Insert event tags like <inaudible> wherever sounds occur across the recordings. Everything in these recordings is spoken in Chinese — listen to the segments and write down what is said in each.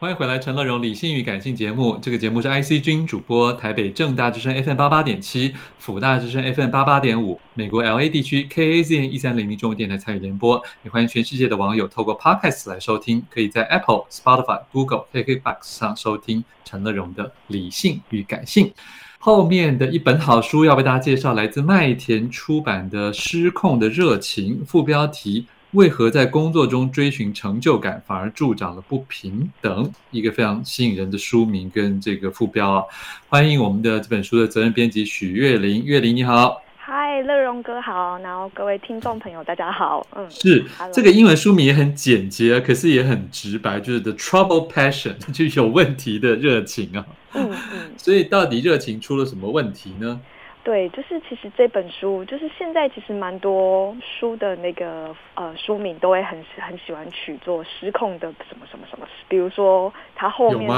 欢迎回来，陈乐融理性与感性节目。这个节目是 IC 君主播，台北正大之声 FM 八八点七，辅大之声 FM 八八点五，美国 LA 地区 KAZN 一三零零中文电台参与联播。也欢迎全世界的网友透过 Podcast 来收听，可以在 Apple、Spotify、Google、KKBox 上收听陈乐融的理性与感性。后面的一本好书要为大家介绍，来自麦田出版的《失控的热情》，副标题。为何在工作中追寻成就感，反而助长了不平等？一个非常吸引人的书名跟这个副标啊！欢迎我们的这本书的责任编辑许月玲，月玲你好，嗨，乐荣哥好，然后各位听众朋友大家好，嗯，是这个英文书名也很简洁，可是也很直白，就是 The Trouble Passion，<laughs> 就有问题的热情啊，嗯嗯，<laughs> 所以到底热情出了什么问题呢？对，就是其实这本书，就是现在其实蛮多书的那个呃书名都会很很喜欢取做失控的什么什么什么，比如说它后面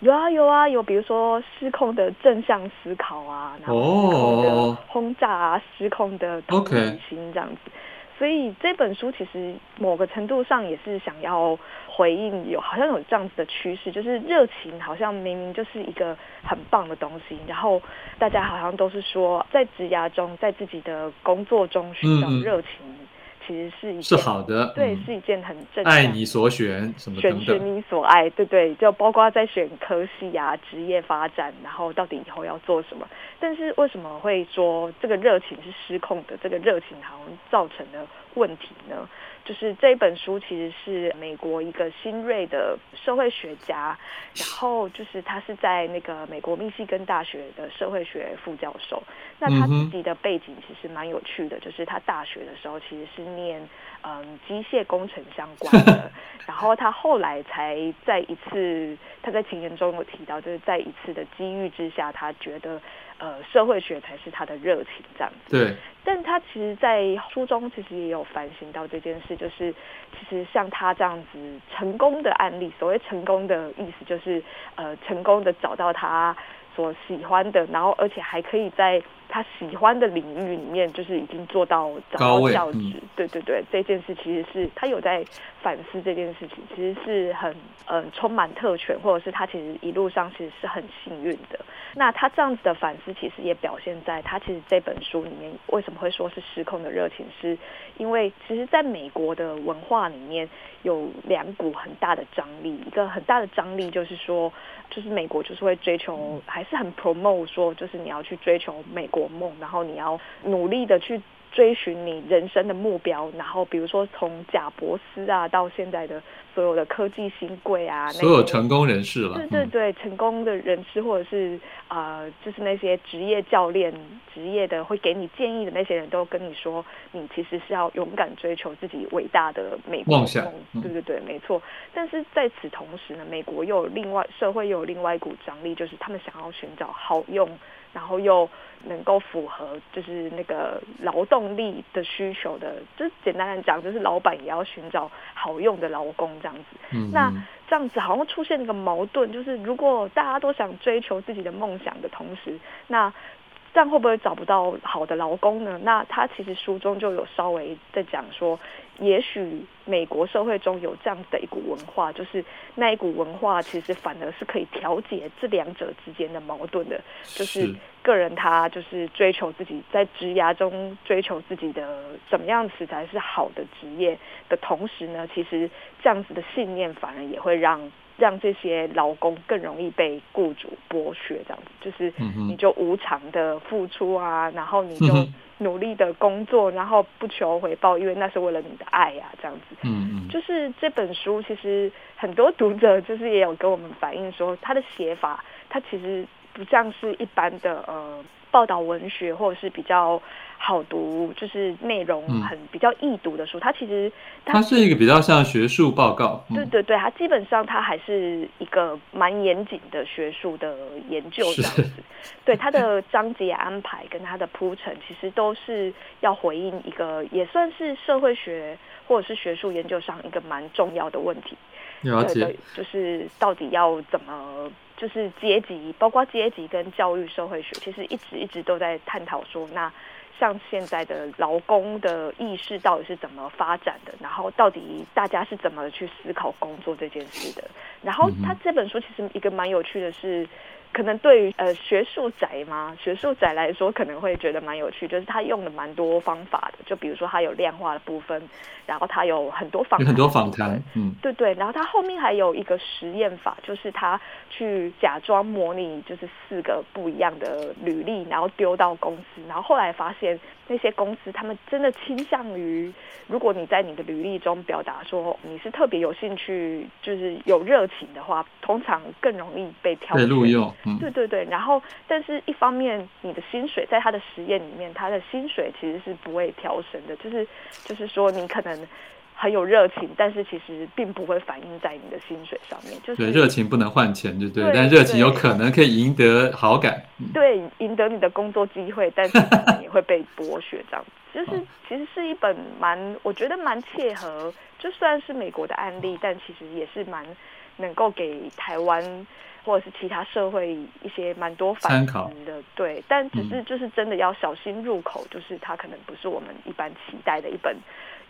有啊有啊有，比如说失控的正向思考啊，然后失控的轰炸啊，失控的同理心这样子。所以这本书其实某个程度上也是想要回应有好像有这样子的趋势，就是热情好像明明就是一个很棒的东西，然后大家好像都是说在职涯中，在自己的工作中寻找热情。嗯其实是一件是好的，对，嗯、是一件很正。爱你所选，什么。选择你所爱，对对，就包括在选科系啊、职业发展，然后到底以后要做什么。但是为什么会说这个热情是失控的？这个热情好像造成的问题呢？就是这本书其实是美国一个新锐的社会学家，然后就是他是在那个美国密西根大学的社会学副教授。那他自己的背景其实蛮有趣的，就是他大学的时候其实是念嗯机械工程相关的，<laughs> 然后他后来才在一次他在前言中有提到，就是在一次的机遇之下，他觉得。呃，社会学才是他的热情，这样子。对。但他其实，在书中其实也有反省到这件事，就是其实像他这样子成功的案例，所谓成功的意思就是，呃，成功的找到他所喜欢的，然后而且还可以在他喜欢的领域里面，就是已经做到找到教职。嗯、对对对，这件事其实是他有在反思这件事情，其实是很嗯、呃、充满特权，或者是他其实一路上其实是很幸运的。那他这样子的反思，其实也表现在他其实这本书里面为什么会说是失控的热情，是因为其实在美国的文化里面有两股很大的张力，一个很大的张力就是说，就是美国就是会追求，还是很 promote 说，就是你要去追求美国梦，然后你要努力的去。追寻你人生的目标，然后比如说从贾伯斯啊到现在的所有的科技新贵啊，所有成功人士了，对对对，嗯、成功的人士或者是啊、呃，就是那些职业教练、职业的会给你建议的那些人都跟你说，你其实是要勇敢追求自己伟大的美国梦想，嗯、对对对，没错。但是在此同时呢，美国又有另外社会又有另外一股张力，就是他们想要寻找好用。然后又能够符合就是那个劳动力的需求的，就简单的讲，就是老板也要寻找好用的劳工这样子。嗯，那这样子好像出现一个矛盾，就是如果大家都想追求自己的梦想的同时，那这样会不会找不到好的劳工呢？那他其实书中就有稍微在讲说，也许美国社会中有这样的一股文化，就是那一股文化其实反而是可以调节这两者之间的矛盾的，就是个人他就是追求自己在职涯中追求自己的怎么样子才是好的职业的同时呢，其实这样子的信念反而也会让。让这些劳工更容易被雇主剥削，这样子就是你就无偿的付出啊，然后你就努力的工作，然后不求回报，因为那是为了你的爱啊，这样子。嗯嗯。就是这本书，其实很多读者就是也有跟我们反映说，他的写法，他其实不像是一般的呃报道文学，或者是比较。好读，就是内容很比较易读的书。嗯、它其实它，它是一个比较像学术报告。嗯、对对对，它基本上它还是一个蛮严谨的学术的研究这样子。对它的章节安排跟它的铺陈，其实都是要回应一个也算是社会学或者是学术研究上一个蛮重要的问题。了解。对，就是到底要怎么，就是阶级，包括阶级跟教育社会学，其实一直一直都在探讨说那。像现在的劳工的意识到底是怎么发展的，然后到底大家是怎么去思考工作这件事的。然后他这本书其实一个蛮有趣的是。可能对于呃学术宅嘛，学术宅来说可能会觉得蛮有趣，就是他用了蛮多方法的，就比如说他有量化的部分，然后他有很多访有很多访谈，嗯，对对，然后他后面还有一个实验法，就是他去假装模拟就是四个不一样的履历，然后丢到公司，然后后来发现那些公司他们真的倾向于，如果你在你的履历中表达说你是特别有兴趣，就是有热情的话，通常更容易被挑被。录用。嗯、对对对，然后，但是一方面，你的薪水在他的实验里面，他的薪水其实是不会调升的，就是就是说，你可能很有热情，但是其实并不会反映在你的薪水上面。就是对，热情不能换钱，就对，对，但热情有可能可以赢得好感。对，赢得你的工作机会，但是也会被剥削，这样子。就是 <laughs> 其实是一本蛮，我觉得蛮切合，就算是美国的案例，但其实也是蛮能够给台湾。或者是其他社会一些蛮多反思的，对，但只是就是真的要小心入口，就是它可能不是我们一般期待的一本。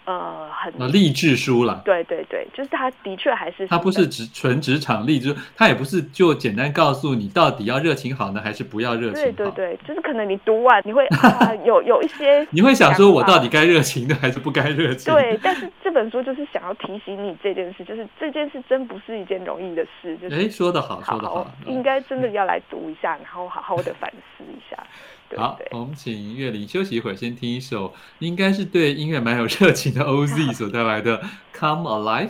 呃，很励志书了。对对对，就是他的确还是。他不是职纯职场励志，他也不是就简单告诉你到底要热情好呢，还是不要热情好？对对对，就是可能你读完你会 <laughs> 啊有有一些，<laughs> 你会想说我到底该热情的还是不该热情？对，但是这本书就是想要提醒你这件事，就是这件事真不是一件容易的事。就是哎，说的好，说的好，应该真的要来读一下，然后好好的反思。好，我们请月玲休息一会儿，先听一首应该是对音乐蛮有热情的 <laughs> OZ 所带来的《Come Alive》。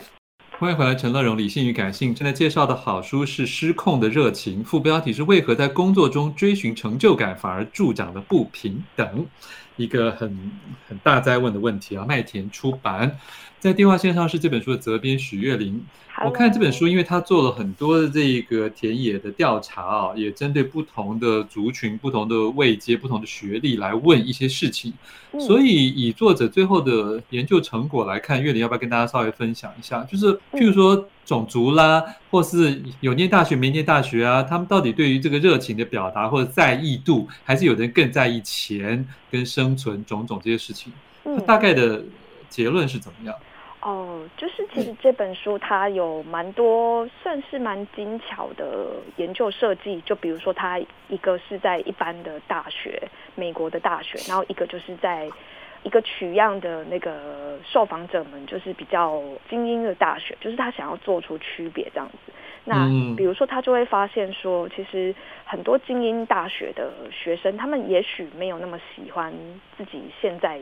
欢迎回来，陈乐融理性与感性正在介绍的好书是《失控的热情》，副标题是为何在工作中追寻成就感反而助长了不平等？一个很很大灾问的问题啊！麦田出版。在电话线上是这本书的责编许月玲。我看这本书，因为他做了很多的这个田野的调查啊，也针对不同的族群、不同的位阶、不同的学历来问一些事情。所以以作者最后的研究成果来看，月玲要不要跟大家稍微分享一下？就是譬如说种族啦，或是有念大学没念大学啊，他们到底对于这个热情的表达或者在意度，还是有人更在意钱跟生存种种这些事情？他大概的结论是怎么样？哦，就是其实这本书它有蛮多算是蛮精巧的研究设计，就比如说它一个是在一般的大学，美国的大学，然后一个就是在一个取样的那个受访者们，就是比较精英的大学，就是他想要做出区别这样子。那比如说他就会发现说，其实很多精英大学的学生，他们也许没有那么喜欢自己现在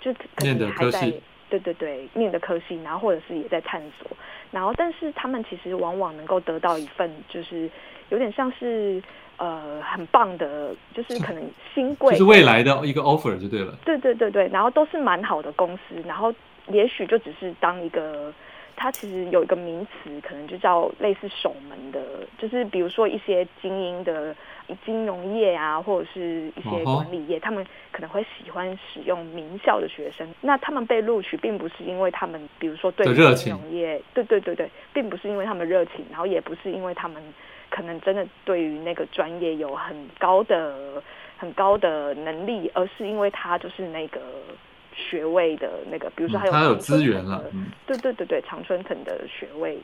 就可能还在。对对对，念的科系，然后或者是也在探索，然后但是他们其实往往能够得到一份，就是有点像是呃很棒的，就是 <laughs> 可能新贵，就是未来的一个 offer 就对了。对对对对，然后都是蛮好的公司，然后也许就只是当一个。它其实有一个名词，可能就叫类似守门的，就是比如说一些精英的金融业啊，或者是一些管理业，他们可能会喜欢使用名校的学生。那他们被录取，并不是因为他们，比如说对金融业，对对对对，并不是因为他们热情，然后也不是因为他们可能真的对于那个专业有很高的很高的能力，而是因为他就是那个。学位的那个，比如说还有、嗯、他有资源了，嗯、对对对对，常春藤的学位，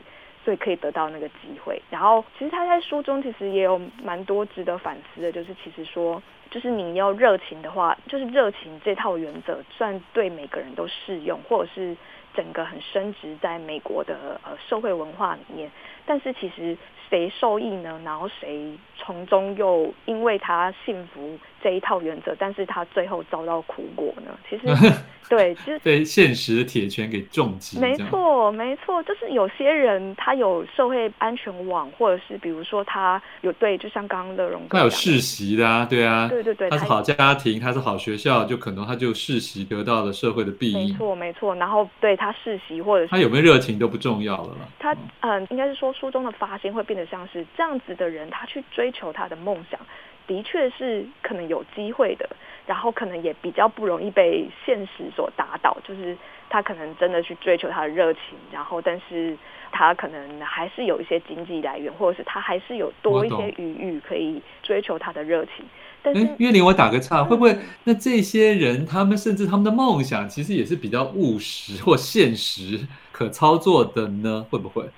所以可以得到那个机会。然后，其实他在书中其实也有蛮多值得反思的，就是其实说，就是你要热情的话，就是热情这套原则，算对每个人都适用，或者是整个很升值在美国的呃社会文化里面。但是其实谁受益呢？然后谁从中又因为他幸福这一套原则，但是他最后遭到苦果呢？其实 <laughs> 对，就是 <laughs> 被现实的铁拳给重击。没错，没错，就是有些人他有社会安全网，或者是比如说他有对，就像刚刚乐融，他有世袭的啊，对啊，对对对，他是好家庭，他是好学校，就可能他就世袭得到了社会的庇荫。没错，没错。然后对他世袭或者是他有没有热情都不重要了。他嗯，应该是说书中的发现会变得像是这样子的人，他去追求他的梦想。的确是可能有机会的，然后可能也比较不容易被现实所打倒。就是他可能真的去追求他的热情，然后但是他可能还是有一些经济来源，或者是他还是有多一些余裕可以追求他的热情。但是，约琳，我打个岔，<laughs> 会不会那这些人他们甚至他们的梦想其实也是比较务实或现实可操作的呢？会不会？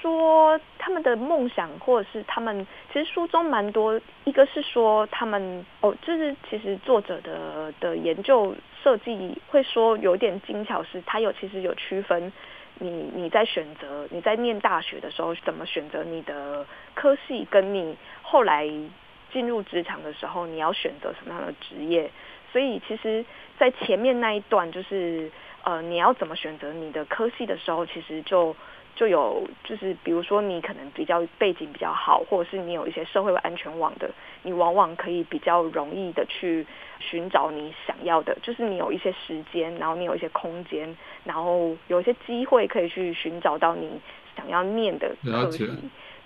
说他们的梦想，或者是他们其实书中蛮多，一个是说他们哦，就是其实作者的的研究设计会说有点精巧，是他有其实有区分你你在选择你在念大学的时候怎么选择你的科系，跟你后来。进入职场的时候，你要选择什么样的职业？所以其实，在前面那一段，就是呃，你要怎么选择你的科系的时候，其实就就有就是，比如说你可能比较背景比较好，或者是你有一些社会安全网的，你往往可以比较容易的去寻找你想要的，就是你有一些时间，然后你有一些空间，然后有一些机会可以去寻找到你想要念的科系。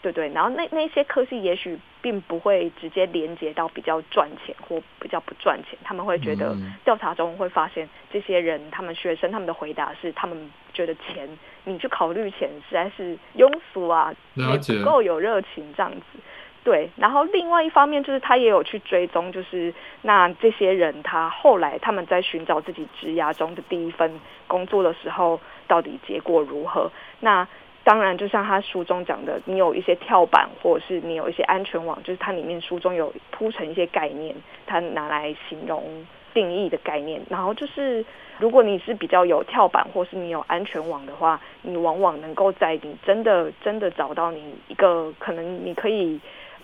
对对，然后那那些科系也许并不会直接连接到比较赚钱或比较不赚钱，他们会觉得调查中会发现这些人，他们学生他们的回答是，他们觉得钱，你去考虑钱实在是庸俗啊，也不够有热情这样子。对，然后另外一方面就是他也有去追踪，就是那这些人他后来他们在寻找自己职涯中的第一份工作的时候，到底结果如何？那。当然，就像他书中讲的，你有一些跳板，或者是你有一些安全网，就是它里面书中有铺成一些概念，它拿来形容定义的概念。然后就是，如果你是比较有跳板，或是你有安全网的话，你往往能够在你真的真的找到你一个可能你可以。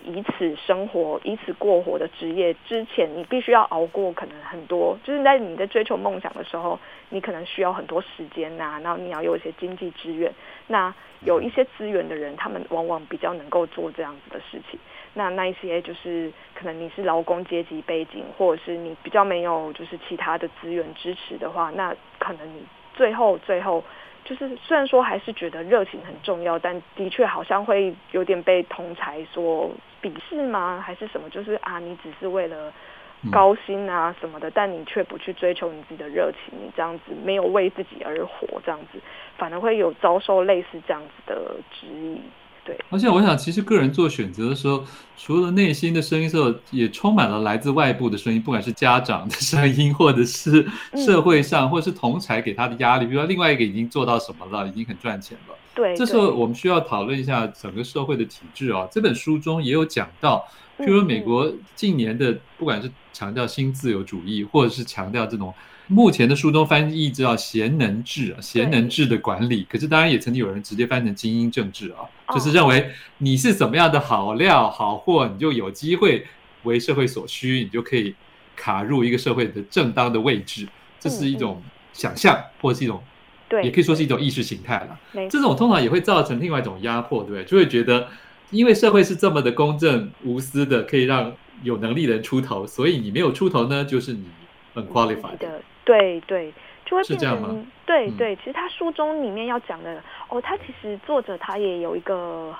以此生活、以此过活的职业之前，你必须要熬过可能很多，就是在你在追求梦想的时候，你可能需要很多时间呐、啊，然后你要有一些经济资源。那有一些资源的人，他们往往比较能够做这样子的事情。那那一些就是可能你是劳工阶级背景，或者是你比较没有就是其他的资源支持的话，那可能你最后最后。就是虽然说还是觉得热情很重要，但的确好像会有点被同才说鄙视吗？还是什么？就是啊，你只是为了高薪啊什么的，但你却不去追求你自己的热情，你这样子没有为自己而活，这样子反而会有遭受类似这样子的质疑。对，而且我想，其实个人做选择的时候，除了内心的声音之后，也充满了来自外部的声音，不管是家长的声音，或者是社会上，或者是同才给他的压力。比如说，另外一个已经做到什么了，已经很赚钱了。对，这时候我们需要讨论一下整个社会的体制啊。这本书中也有讲到，譬如美国近年的，不管是强调新自由主义，或者是强调这种。目前的书中翻译叫贤能治啊，贤能治的管理。可是当然也曾经有人直接翻成精英政治啊，就是认为你是怎么样的好料好货，你就有机会为社会所需，你就可以卡入一个社会的正当的位置。这是一种想象，或者是一种，对，也可以说是一种意识形态了。这种通常也会造成另外一种压迫，对不对？就会觉得，因为社会是这么的公正无私的，可以让有能力的人出头，所以你没有出头呢，就是你 unqualified 的。对对，就会变成对对。其实他书中里面要讲的哦，他其实作者他也有一个，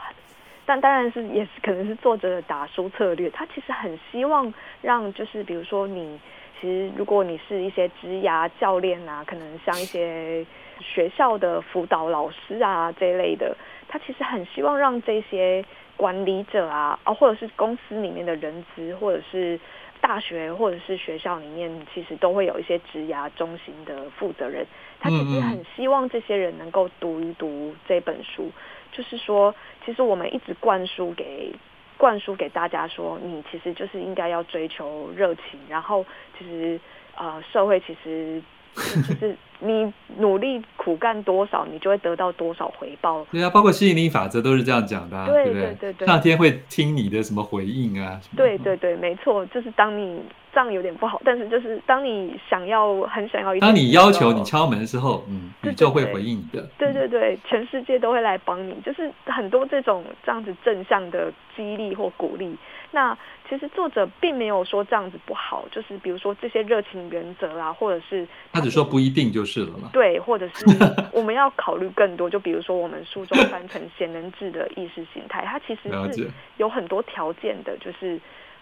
但当然是也是可能是作者的打书策略。他其实很希望让就是比如说你，其实如果你是一些职涯教练啊，可能像一些学校的辅导老师啊这一类的，他其实很希望让这些管理者啊，啊或者是公司里面的人资或者是。大学或者是学校里面，其实都会有一些职涯中心的负责人，他其实很希望这些人能够读一读这本书。就是说，其实我们一直灌输给灌输给大家说，你其实就是应该要追求热情，然后其实呃，社会其实就是。<laughs> 你努力苦干多少，你就会得到多少回报。对啊，包括吸引力法则都是这样讲的，啊，对对对对对。上天会听你的什么回应啊？对对对，没错，就是当你这样有点不好，但是就是当你想要很想要一，当你要求你敲门的时候，嗯，宇宙会回应你的。对对对，全世界都会来帮你，就是很多这种这样子正向的激励或鼓励。那其实作者并没有说这样子不好，就是比如说这些热情原则啊，或者是他只说不一定就是了嘛。对，或者是 <laughs> 我们要考虑更多，就比如说我们书中翻成贤能制的意识形态，它其实是有很多条件的，就是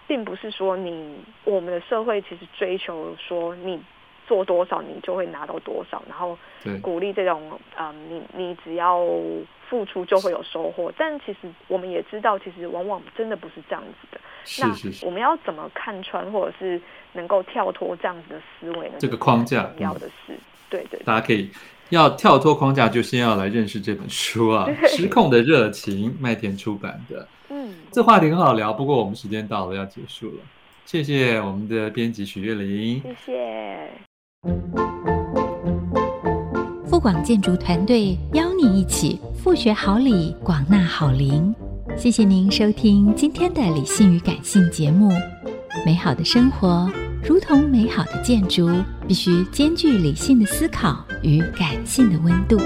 并不是说你我们的社会其实追求说你做多少你就会拿到多少，然后鼓励这种嗯，你你只要。付出就会有收获，但其实我们也知道，其实往往真的不是这样子的。是是是。那我们要怎么看穿，或者是能够跳脱这样子的思维呢？这个框架重要的是，嗯、对，对对。大家可以要跳脱框架，就先要来认识这本书啊，《失控的热情》，麦田出版的。嗯，这话题很好聊，不过我们时间到了，要结束了。谢谢我们的编辑许月玲，谢谢。富广建筑团队邀你一起富学好礼，广纳好邻。谢谢您收听今天的理性与感性节目。美好的生活如同美好的建筑，必须兼具理性的思考与感性的温度。